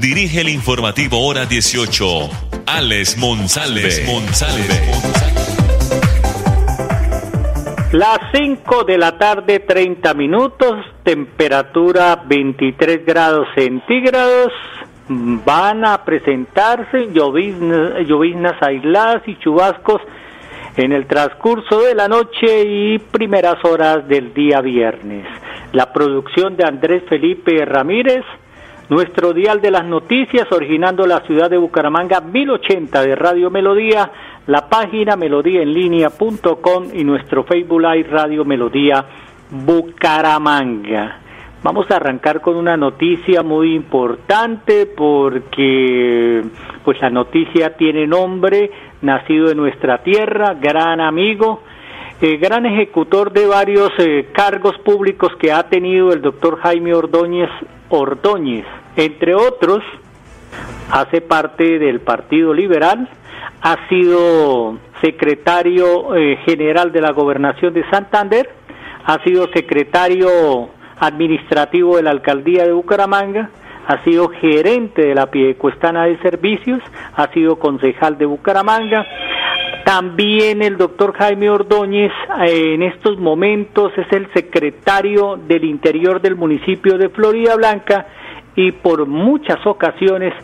dirige el informativo Hora 18, Alex Monsalve. Las 5 de la tarde, 30 minutos, temperatura 23 grados centígrados. Van a presentarse lloviznas, lloviznas aisladas y chubascos en el transcurso de la noche y primeras horas del día viernes. La producción de Andrés Felipe Ramírez, nuestro dial de las noticias, originando la ciudad de Bucaramanga 1080 de Radio Melodía, la página melodíaenlínea.com y nuestro Facebook Live Radio Melodía Bucaramanga. Vamos a arrancar con una noticia muy importante porque pues la noticia tiene nombre, nacido en nuestra tierra, gran amigo, eh, gran ejecutor de varios eh, cargos públicos que ha tenido el doctor Jaime Ordóñez Ordóñez. Entre otros, hace parte del Partido Liberal, ha sido secretario eh, general de la Gobernación de Santander, ha sido secretario administrativo de la alcaldía de Bucaramanga, ha sido gerente de la Piedecuestana de Servicios, ha sido concejal de Bucaramanga. También el doctor Jaime Ordóñez eh, en estos momentos es el secretario del interior del municipio de Florida Blanca y por muchas ocasiones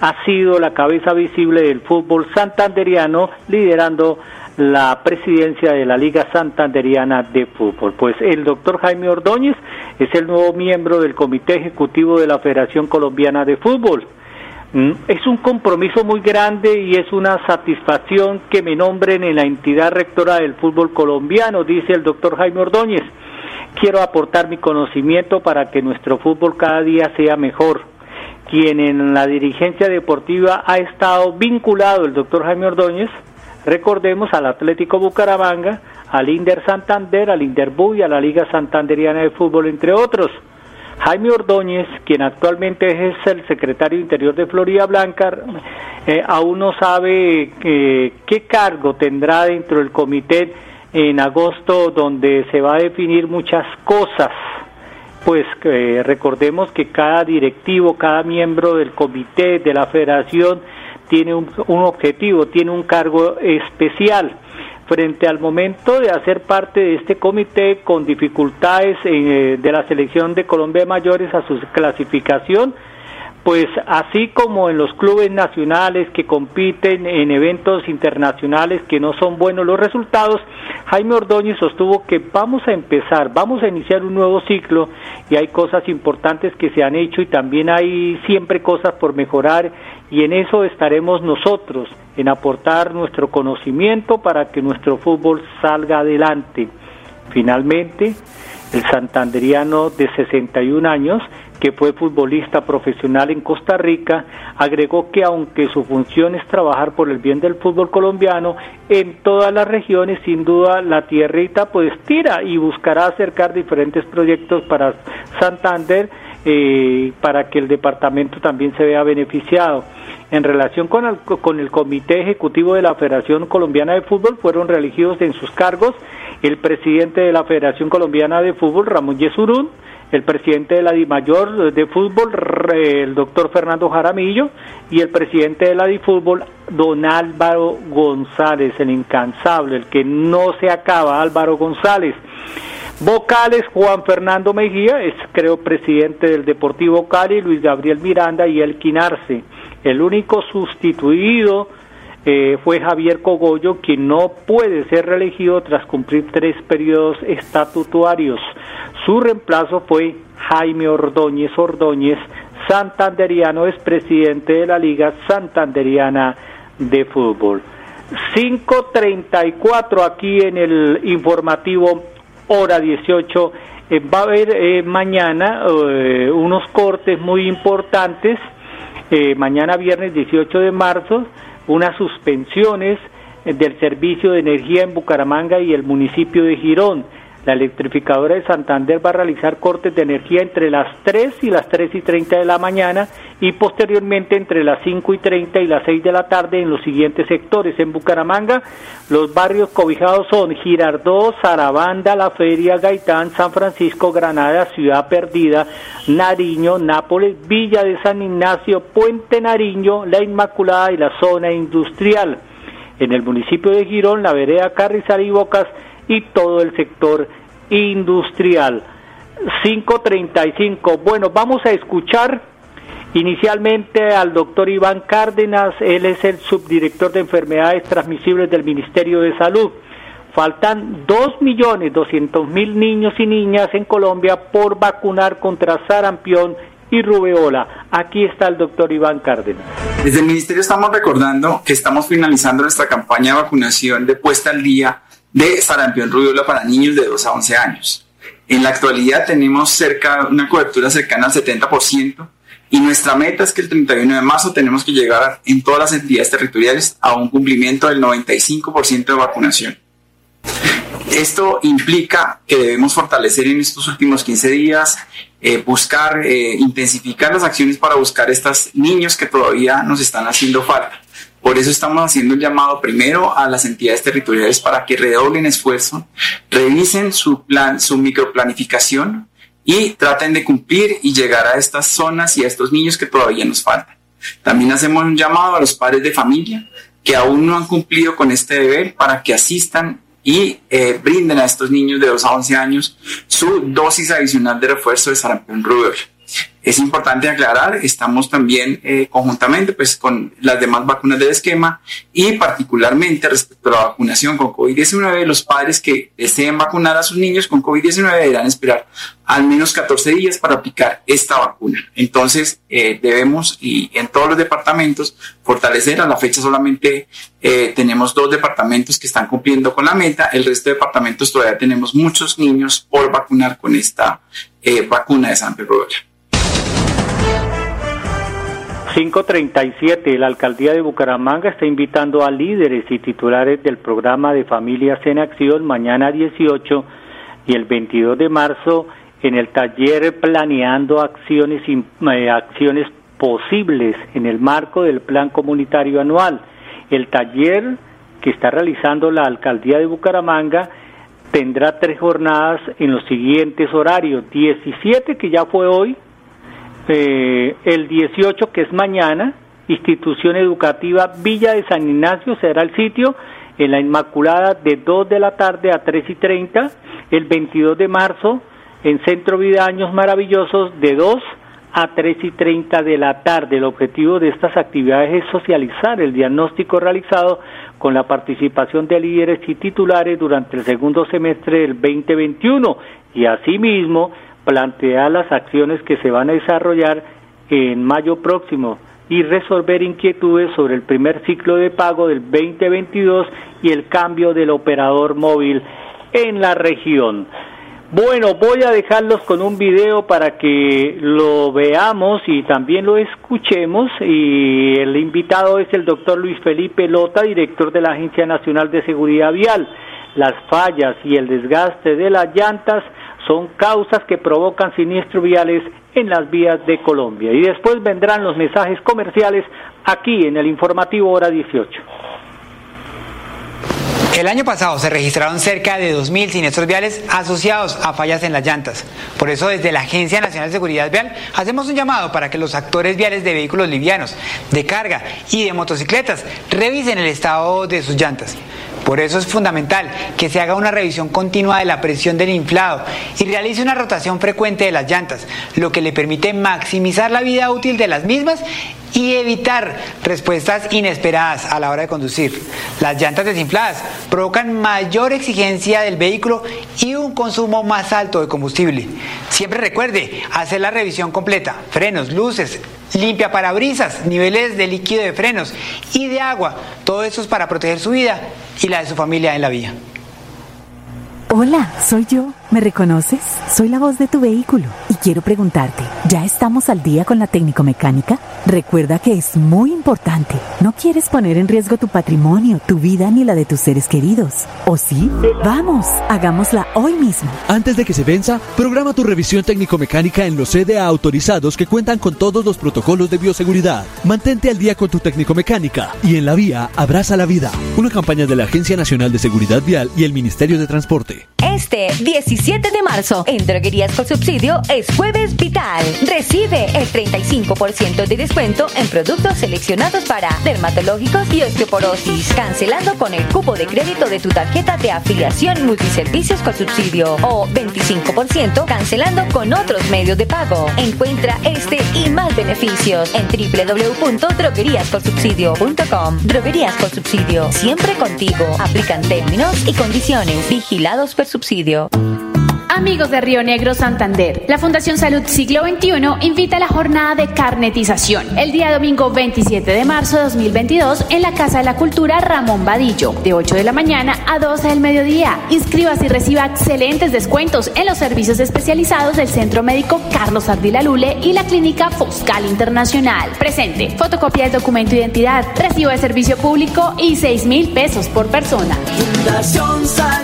ha sido la cabeza visible del fútbol santanderiano liderando la presidencia de la Liga Santanderiana de Fútbol. Pues el doctor Jaime Ordóñez es el nuevo miembro del Comité Ejecutivo de la Federación Colombiana de Fútbol. Mm, es un compromiso muy grande y es una satisfacción que me nombren en la entidad rectora del fútbol colombiano, dice el doctor Jaime Ordóñez. Quiero aportar mi conocimiento para que nuestro fútbol cada día sea mejor. Quien en la dirigencia deportiva ha estado vinculado, el doctor Jaime Ordóñez, Recordemos al Atlético Bucaramanga, al Inder Santander, al Inderbu y a la Liga Santanderiana de Fútbol, entre otros. Jaime Ordóñez, quien actualmente es el secretario interior de Florida Blanca, eh, aún no sabe eh, qué cargo tendrá dentro del comité en agosto, donde se va a definir muchas cosas. Pues eh, recordemos que cada directivo, cada miembro del comité de la federación tiene un, objetivo, tiene un cargo especial frente al momento de hacer parte de este comité con dificultades eh, de la selección de Colombia mayores a su clasificación, pues así como en los clubes nacionales que compiten en eventos internacionales que no son buenos los resultados, Jaime Ordóñez sostuvo que vamos a empezar, vamos a iniciar un nuevo ciclo y hay cosas importantes que se han hecho y también hay siempre cosas por mejorar y en eso estaremos nosotros, en aportar nuestro conocimiento para que nuestro fútbol salga adelante. Finalmente, el santanderiano de 61 años que fue futbolista profesional en Costa Rica, agregó que aunque su función es trabajar por el bien del fútbol colombiano, en todas las regiones sin duda la tierrita pues tira y buscará acercar diferentes proyectos para Santander eh, para que el departamento también se vea beneficiado. En relación con el, con el Comité Ejecutivo de la Federación Colombiana de Fútbol, fueron reelegidos en sus cargos el presidente de la Federación Colombiana de Fútbol, Ramón Yesurún, el presidente de la DIMAYOR de fútbol, el doctor Fernando Jaramillo, y el presidente de la DIFútbol, don Álvaro González, el incansable, el que no se acaba, Álvaro González. Vocales, Juan Fernando Mejía, es creo presidente del Deportivo Cali, Luis Gabriel Miranda y El Quinarse. El único sustituido eh, fue Javier Cogollo, quien no puede ser reelegido tras cumplir tres periodos estatutarios. Su reemplazo fue Jaime Ordóñez Ordóñez, santanderiano, es presidente de la Liga Santanderiana de Fútbol. 5.34 aquí en el informativo hora 18. Eh, va a haber eh, mañana unos cortes muy importantes mañana viernes 18 de marzo, unas suspensiones del servicio de energía en Bucaramanga y el municipio de Girón. La electrificadora de Santander va a realizar cortes de energía entre las 3 y las 3 y 30 de la mañana y posteriormente entre las 5 y 30 y las 6 de la tarde en los siguientes sectores. En Bucaramanga, los barrios cobijados son Girardó, Zarabanda, La Feria, Gaitán, San Francisco, Granada, Ciudad Perdida, Nariño, Nápoles, Villa de San Ignacio, Puente Nariño, La Inmaculada y la zona industrial. En el municipio de Girón, la vereda Carrizal y Bocas y todo el sector industrial. 535. Bueno, vamos a escuchar inicialmente al doctor Iván Cárdenas, él es el subdirector de enfermedades transmisibles del Ministerio de Salud. Faltan 2.200.000 niños y niñas en Colombia por vacunar contra sarampión y rubeola. Aquí está el doctor Iván Cárdenas. Desde el Ministerio estamos recordando que estamos finalizando nuestra campaña de vacunación de puesta al día de sarampión rubiola para niños de 2 a 11 años. En la actualidad tenemos cerca, una cobertura cercana al 70% y nuestra meta es que el 31 de marzo tenemos que llegar en todas las entidades territoriales a un cumplimiento del 95% de vacunación. Esto implica que debemos fortalecer en estos últimos 15 días, eh, buscar, eh, intensificar las acciones para buscar estos niños que todavía nos están haciendo falta. Por eso estamos haciendo el llamado primero a las entidades territoriales para que redoblen esfuerzo, revisen su plan, su microplanificación y traten de cumplir y llegar a estas zonas y a estos niños que todavía nos faltan. También hacemos un llamado a los padres de familia que aún no han cumplido con este deber para que asistan y eh, brinden a estos niños de 2 a 11 años su dosis adicional de refuerzo de sarampión rubéola. Es importante aclarar, estamos también eh, conjuntamente pues, con las demás vacunas del esquema y particularmente respecto a la vacunación con COVID-19, los padres que deseen vacunar a sus niños con COVID-19 deberán esperar al menos 14 días para aplicar esta vacuna. Entonces, eh, debemos, y en todos los departamentos, fortalecer. A la fecha solamente eh, tenemos dos departamentos que están cumpliendo con la meta. El resto de departamentos todavía tenemos muchos niños por vacunar con esta vacuna de San Pedro 537. La alcaldía de Bucaramanga está invitando a líderes y titulares del programa de Familias en Acción mañana 18 y el 22 de marzo en el taller Planeando Acciones, eh, acciones Posibles en el marco del Plan Comunitario Anual. El taller que está realizando la alcaldía de Bucaramanga tendrá tres jornadas en los siguientes horarios. 17 que ya fue hoy, eh, el 18, que es mañana, institución educativa Villa de San Ignacio será el sitio, en la Inmaculada de 2 de la tarde a 3 y 30, el 22 de marzo en Centro Vida Años Maravillosos de 2 a 3 y 30 de la tarde. El objetivo de estas actividades es socializar el diagnóstico realizado con la participación de líderes y titulares durante el segundo semestre del 2021 y asimismo plantear las acciones que se van a desarrollar en mayo próximo y resolver inquietudes sobre el primer ciclo de pago del 2022 y el cambio del operador móvil en la región. Bueno, voy a dejarlos con un video para que lo veamos y también lo escuchemos. Y el invitado es el doctor Luis Felipe Lota, director de la Agencia Nacional de Seguridad Vial. Las fallas y el desgaste de las llantas son causas que provocan siniestros viales en las vías de Colombia. Y después vendrán los mensajes comerciales aquí en el informativo hora 18. El año pasado se registraron cerca de 2.000 siniestros viales asociados a fallas en las llantas. Por eso desde la Agencia Nacional de Seguridad Vial hacemos un llamado para que los actores viales de vehículos livianos, de carga y de motocicletas revisen el estado de sus llantas. Por eso es fundamental que se haga una revisión continua de la presión del inflado y realice una rotación frecuente de las llantas, lo que le permite maximizar la vida útil de las mismas y evitar respuestas inesperadas a la hora de conducir. Las llantas desinfladas provocan mayor exigencia del vehículo y un consumo más alto de combustible. Siempre recuerde hacer la revisión completa, frenos, luces, limpia parabrisas, niveles de líquido de frenos y de agua. Todo eso es para proteger su vida y la de su familia en la vía. Hola, soy yo. ¿Me reconoces? Soy la voz de tu vehículo y quiero preguntarte, ¿ya estamos al día con la técnico mecánica? Recuerda que es muy importante. No quieres poner en riesgo tu patrimonio, tu vida ni la de tus seres queridos. ¿O sí? Vamos, hagámosla hoy mismo. Antes de que se venza, programa tu revisión técnico-mecánica en los CDA autorizados que cuentan con todos los protocolos de bioseguridad. Mantente al día con tu técnico-mecánica y en la vía abraza la vida. Una campaña de la Agencia Nacional de Seguridad Vial y el Ministerio de Transporte. Este 17 de marzo en Droguerías con Subsidio es Jueves Vital. Recibe el 35% de descuento en productos seleccionados para dermatológicos y osteoporosis, cancelando con el cupo de crédito de tu tarjeta de afiliación multiservicios con subsidio o 25% cancelando con otros medios de pago. Encuentra este y más beneficios en www.drogueríasconsubsidio.com. Droguerías con Subsidio, siempre contigo. Aplican términos y condiciones. Vigilados por subsidio. Amigos de Río Negro, Santander, la Fundación Salud Siglo XXI invita a la jornada de carnetización el día domingo 27 de marzo de 2022 en la Casa de la Cultura Ramón Vadillo, de 8 de la mañana a 12 del mediodía. Inscríbase y reciba excelentes descuentos en los servicios especializados del Centro Médico Carlos Ardila Lule y la Clínica Foscal Internacional. Presente, fotocopia del documento de identidad, recibo de servicio público y 6 mil pesos por persona. Fundación Salud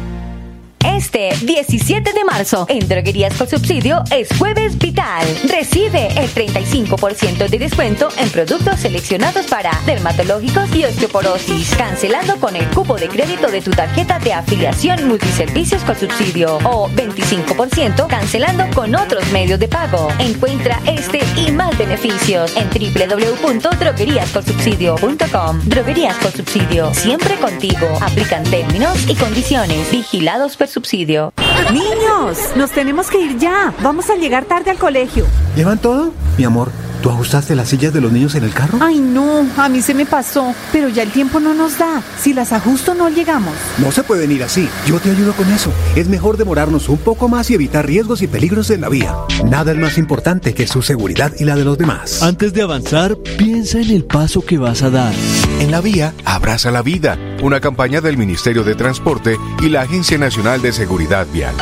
Este 17 de marzo en Droguerías con Subsidio es Jueves Vital. Recibe el 35% de descuento en productos seleccionados para dermatológicos y osteoporosis, cancelando con el cupo de crédito de tu tarjeta de afiliación multiservicios con subsidio o 25% cancelando con otros medios de pago. Encuentra este y más beneficios en www.drogueríasconsubsidio.com. Droguerías con Subsidio, siempre contigo. Aplican términos y condiciones. Vigilados por subsidio. Niños, nos tenemos que ir ya. Vamos a llegar tarde al colegio. ¿Llevan todo? Mi amor, ¿tú ajustaste las sillas de los niños en el carro? Ay, no, a mí se me pasó, pero ya el tiempo no nos da. Si las ajusto no llegamos. No se pueden ir así. Yo te ayudo con eso. Es mejor demorarnos un poco más y evitar riesgos y peligros en la vía. Nada es más importante que su seguridad y la de los demás. Antes de avanzar, piensa en el paso que vas a dar. En la vía, abraza la vida. Una campaña del Ministerio de Transporte y la Agencia Nacional de Seguridad Vial.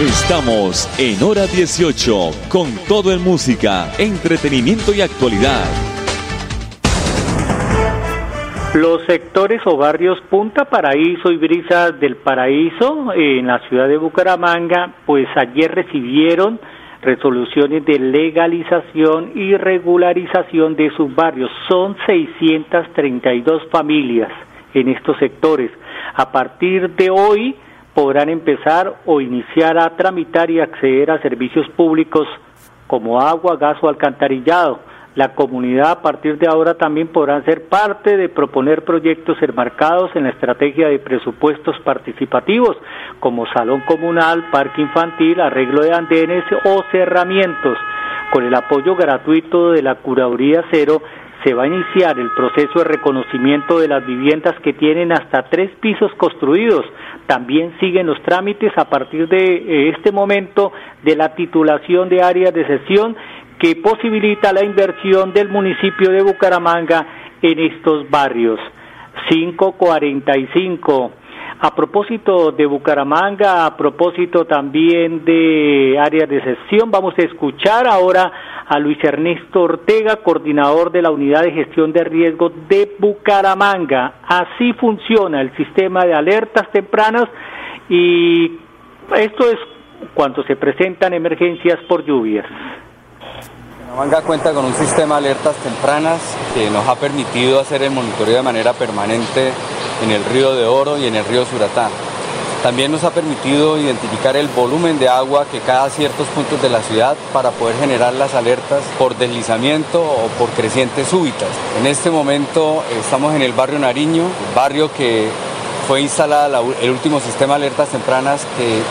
Estamos en hora 18 con todo en música, entretenimiento y actualidad. Los sectores o barrios Punta Paraíso y Brisas del Paraíso en la ciudad de Bucaramanga, pues ayer recibieron resoluciones de legalización y regularización de sus barrios. Son 632 familias en estos sectores. A partir de hoy podrán empezar o iniciar a tramitar y acceder a servicios públicos como agua, gas o alcantarillado. La comunidad a partir de ahora también podrá ser parte de proponer proyectos enmarcados en la estrategia de presupuestos participativos, como salón comunal, parque infantil, arreglo de andenes o cerramientos. Con el apoyo gratuito de la Curaduría Cero, se va a iniciar el proceso de reconocimiento de las viviendas que tienen hasta tres pisos construidos. También siguen los trámites a partir de eh, este momento de la titulación de áreas de sesión que posibilita la inversión del municipio de Bucaramanga en estos barrios. 545. A propósito de Bucaramanga, a propósito también de áreas de sesión, vamos a escuchar ahora a Luis Ernesto Ortega, coordinador de la Unidad de Gestión de Riesgo de Bucaramanga. Así funciona el sistema de alertas tempranas y esto es cuando se presentan emergencias por lluvias. Bucaramanga cuenta con un sistema de alertas tempranas que nos ha permitido hacer el monitoreo de manera permanente en el río de Oro y en el río Suratá. También nos ha permitido identificar el volumen de agua que cada ciertos puntos de la ciudad para poder generar las alertas por deslizamiento o por crecientes súbitas. En este momento estamos en el barrio Nariño, barrio que fue instalada el último sistema de alertas tempranas que eh,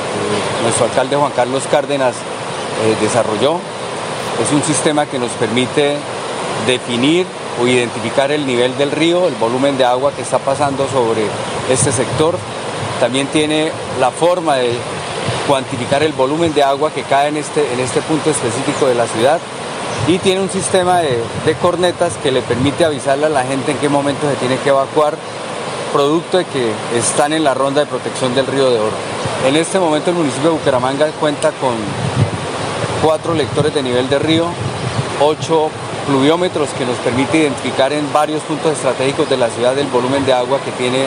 nuestro alcalde Juan Carlos Cárdenas eh, desarrolló. Es un sistema que nos permite definir o identificar el nivel del río, el volumen de agua que está pasando sobre este sector. También tiene la forma de cuantificar el volumen de agua que cae en este, en este punto específico de la ciudad y tiene un sistema de, de, cornetas que le permite avisarle a la gente en qué momento se tiene que evacuar, producto de que están en la ronda de protección del río de Oro. En este momento el municipio de Bucaramanga cuenta con cuatro lectores de nivel de río, ocho pluviómetros que nos permite identificar en varios puntos estratégicos de la ciudad el volumen de agua que tiene,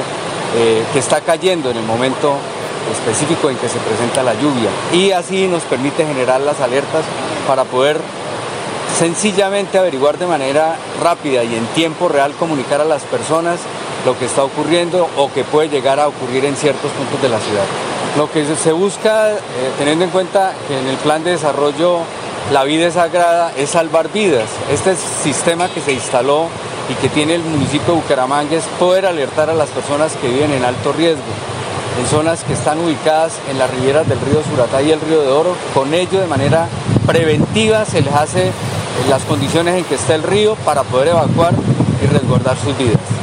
eh, que está cayendo en el momento específico en que se presenta la lluvia. Y así nos permite generar las alertas para poder sencillamente averiguar de manera rápida y en tiempo real comunicar a las personas lo que está ocurriendo o que puede llegar a ocurrir en ciertos puntos de la ciudad. Lo que se busca, eh, teniendo en cuenta que en el plan de desarrollo la vida es sagrada, es salvar vidas. Este sistema que se instaló y que tiene el municipio de Bucaramanga es poder alertar a las personas que viven en alto riesgo, en zonas que están ubicadas en las riberas del río Suratá y el río de Oro. Con ello, de manera preventiva, se les hace las condiciones en que está el río para poder evacuar y resguardar sus vidas.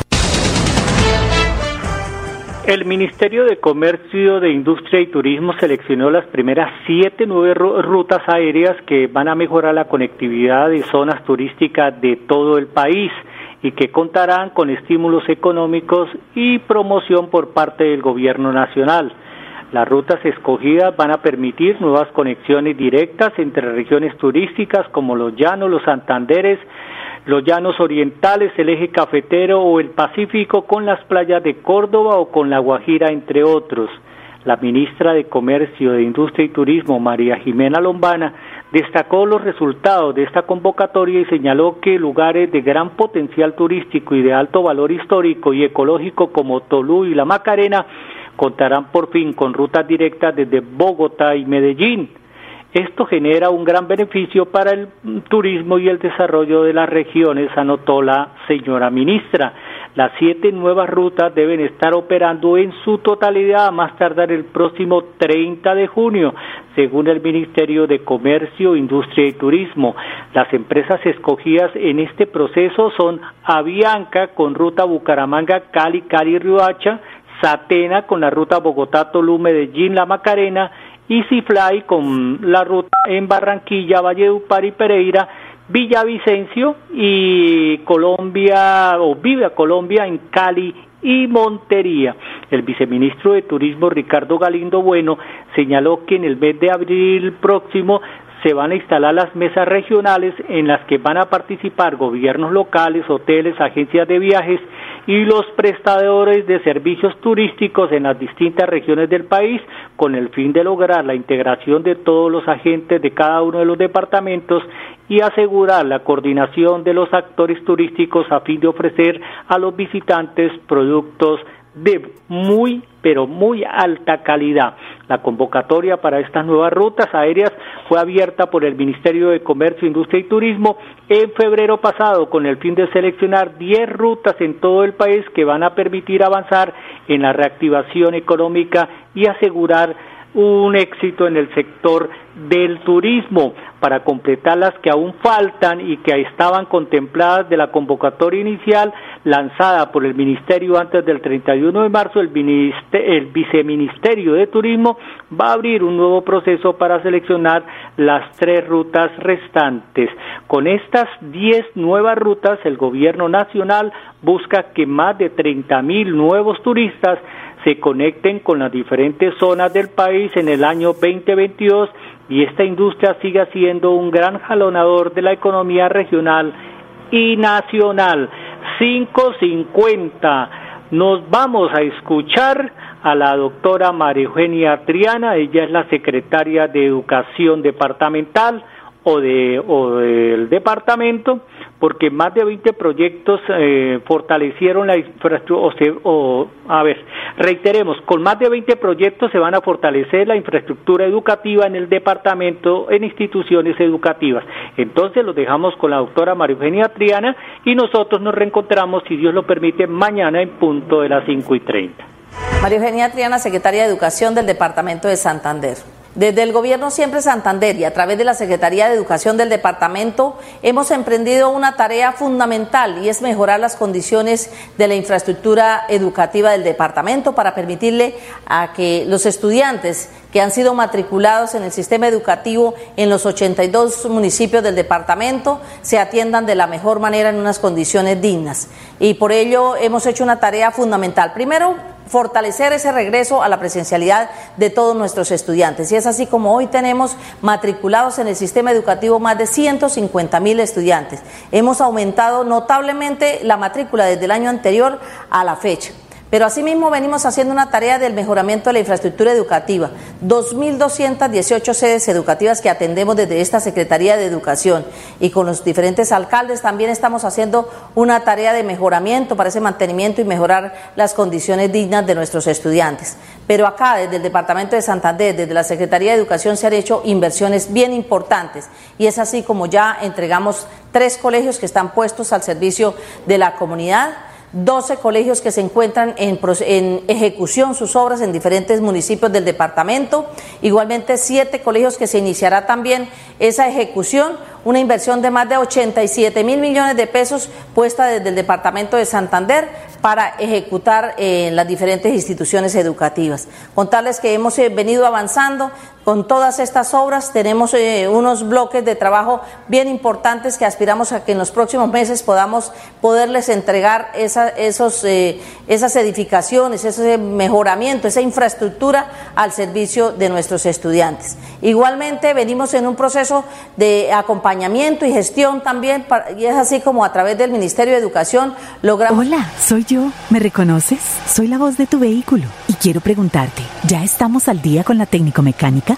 El Ministerio de Comercio, de Industria y Turismo seleccionó las primeras siete nuevas rutas aéreas que van a mejorar la conectividad de zonas turísticas de todo el país y que contarán con estímulos económicos y promoción por parte del Gobierno Nacional. Las rutas escogidas van a permitir nuevas conexiones directas entre regiones turísticas como los Llanos, los Santanderes, los llanos orientales, el eje cafetero o el Pacífico con las playas de Córdoba o con la Guajira, entre otros. La ministra de Comercio, de Industria y Turismo, María Jimena Lombana, destacó los resultados de esta convocatoria y señaló que lugares de gran potencial turístico y de alto valor histórico y ecológico como Tolú y la Macarena contarán por fin con rutas directas desde Bogotá y Medellín. Esto genera un gran beneficio para el turismo y el desarrollo de las regiones, anotó la señora ministra. Las siete nuevas rutas deben estar operando en su totalidad a más tardar el próximo 30 de junio, según el Ministerio de Comercio, Industria y Turismo. Las empresas escogidas en este proceso son Avianca con ruta Bucaramanga, Cali, Cali, Riohacha, Satena con la ruta Bogotá, Tolú, Medellín, La Macarena Fly con la ruta en Barranquilla, Valledupar y Pereira, Villavicencio y Colombia o Viva Colombia en Cali y Montería. El viceministro de Turismo Ricardo Galindo Bueno señaló que en el mes de abril próximo se van a instalar las mesas regionales en las que van a participar gobiernos locales, hoteles, agencias de viajes y los prestadores de servicios turísticos en las distintas regiones del país con el fin de lograr la integración de todos los agentes de cada uno de los departamentos y asegurar la coordinación de los actores turísticos a fin de ofrecer a los visitantes productos de muy, pero muy alta calidad. La convocatoria para estas nuevas rutas aéreas fue abierta por el Ministerio de Comercio, Industria y Turismo en febrero pasado con el fin de seleccionar 10 rutas en todo el país que van a permitir avanzar en la reactivación económica y asegurar un éxito en el sector del turismo para completar las que aún faltan y que estaban contempladas de la convocatoria inicial lanzada por el Ministerio antes del 31 de marzo, el, el Viceministerio de Turismo va a abrir un nuevo proceso para seleccionar las tres rutas restantes. Con estas 10 nuevas rutas, el Gobierno Nacional busca que más de 30 mil nuevos turistas se conecten con las diferentes zonas del país en el año 2022 y esta industria siga siendo un gran jalonador de la economía regional y nacional. 550. Nos vamos a escuchar a la doctora María Eugenia Triana, ella es la secretaria de Educación Departamental o, de, o del departamento, porque más de 20 proyectos eh, fortalecieron la infraestructura, o, a ver, reiteremos, con más de 20 proyectos se van a fortalecer la infraestructura educativa en el departamento, en instituciones educativas. Entonces los dejamos con la doctora María Eugenia Triana y nosotros nos reencontramos, si Dios lo permite, mañana en punto de las 5 y 30. María Eugenia Triana, secretaria de Educación del Departamento de Santander. Desde el Gobierno Siempre Santander y a través de la Secretaría de Educación del Departamento hemos emprendido una tarea fundamental y es mejorar las condiciones de la infraestructura educativa del departamento para permitirle a que los estudiantes que han sido matriculados en el sistema educativo en los 82 municipios del departamento se atiendan de la mejor manera en unas condiciones dignas. Y por ello hemos hecho una tarea fundamental. Primero, fortalecer ese regreso a la presencialidad de todos nuestros estudiantes. Y es así como hoy tenemos matriculados en el sistema educativo más de 150 mil estudiantes. Hemos aumentado notablemente la matrícula desde el año anterior a la fecha. Pero asimismo venimos haciendo una tarea del mejoramiento de la infraestructura educativa. 2.218 sedes educativas que atendemos desde esta Secretaría de Educación y con los diferentes alcaldes también estamos haciendo una tarea de mejoramiento para ese mantenimiento y mejorar las condiciones dignas de nuestros estudiantes. Pero acá, desde el Departamento de Santander, desde la Secretaría de Educación, se han hecho inversiones bien importantes y es así como ya entregamos tres colegios que están puestos al servicio de la comunidad 12 colegios que se encuentran en, ejecución sus obras en diferentes municipios del departamento, igualmente siete colegios que se iniciará también esa ejecución, una inversión de más de 87 mil millones de pesos puesta desde el departamento de Santander para ejecutar en eh, las diferentes instituciones educativas. Contarles que hemos eh, venido avanzando con todas estas obras, tenemos eh, unos bloques de trabajo bien importantes que aspiramos a que en los próximos meses podamos poderles entregar esos, esas edificaciones, ese mejoramiento, esa infraestructura al servicio de nuestros estudiantes. Igualmente venimos en un proceso de acompañamiento y gestión también, y es así como a través del Ministerio de Educación logramos... Hola, soy yo ¿me reconoces? Soy la voz de tu vehículo y quiero preguntarte, ¿ya estamos al día con la técnico-mecánica?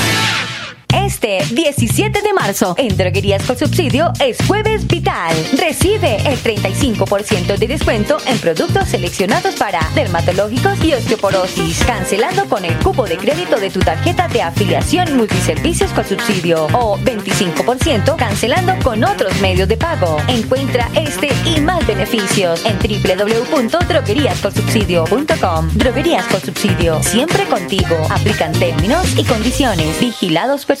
Este 17 de marzo en Droguerías con Subsidio es Jueves Vital. Recibe el 35% de descuento en productos seleccionados para dermatológicos y osteoporosis, cancelando con el cupo de crédito de tu tarjeta de afiliación multiservicios con subsidio o 25% cancelando con otros medios de pago. Encuentra este y más beneficios en www.drogueríascolsubsidio.com. Droguerías con Subsidio, siempre contigo. Aplican términos y condiciones. Vigilados por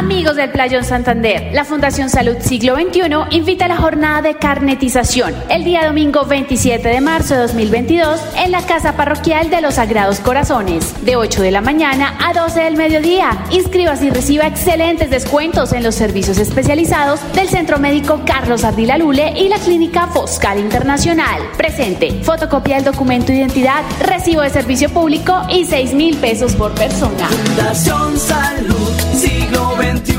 Amigos del Playón Santander, la Fundación Salud Siglo XXI invita a la jornada de carnetización el día domingo 27 de marzo de 2022 en la Casa Parroquial de los Sagrados Corazones, de 8 de la mañana a 12 del mediodía. Inscríbase y reciba excelentes descuentos en los servicios especializados del Centro Médico Carlos Ardila Lule y la Clínica Foscal Internacional. Presente, fotocopia del documento de identidad, recibo de servicio público y 6 mil pesos por persona. Fundación Salud